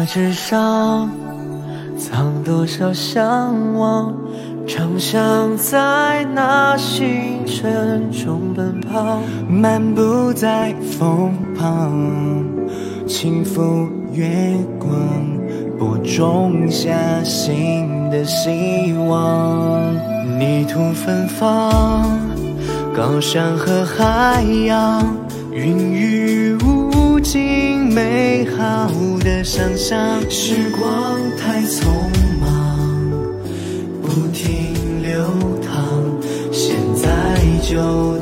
银河之上，藏多少向往？长相在那星辰中奔跑，漫步在风旁，轻抚月光，播种下新的希望。泥土芬芳，高山和海洋，孕育美好的想象。时光太匆忙，不停流淌，现在就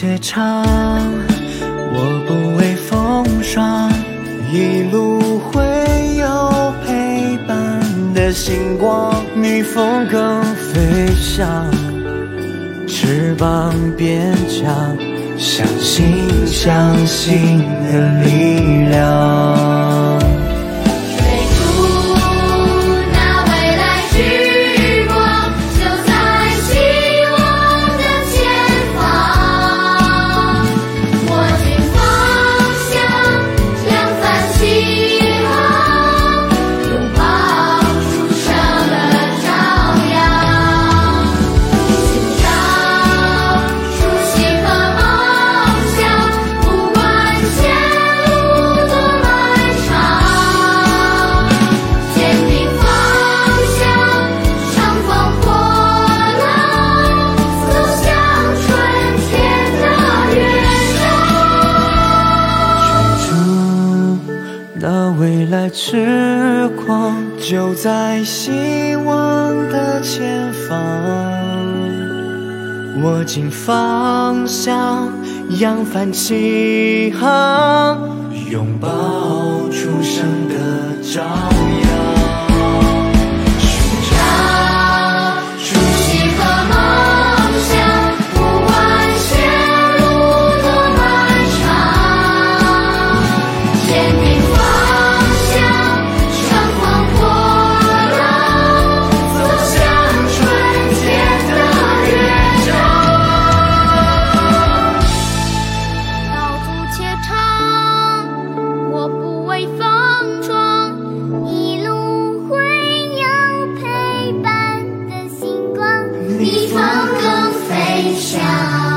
且长，我不畏风霜，一路会有陪伴的星光，逆风更飞翔，翅膀变强，相信相信的力量。时光，就在希望的前方。握紧方向，扬帆起航，拥抱初升的朝阳。逆风更飞翔。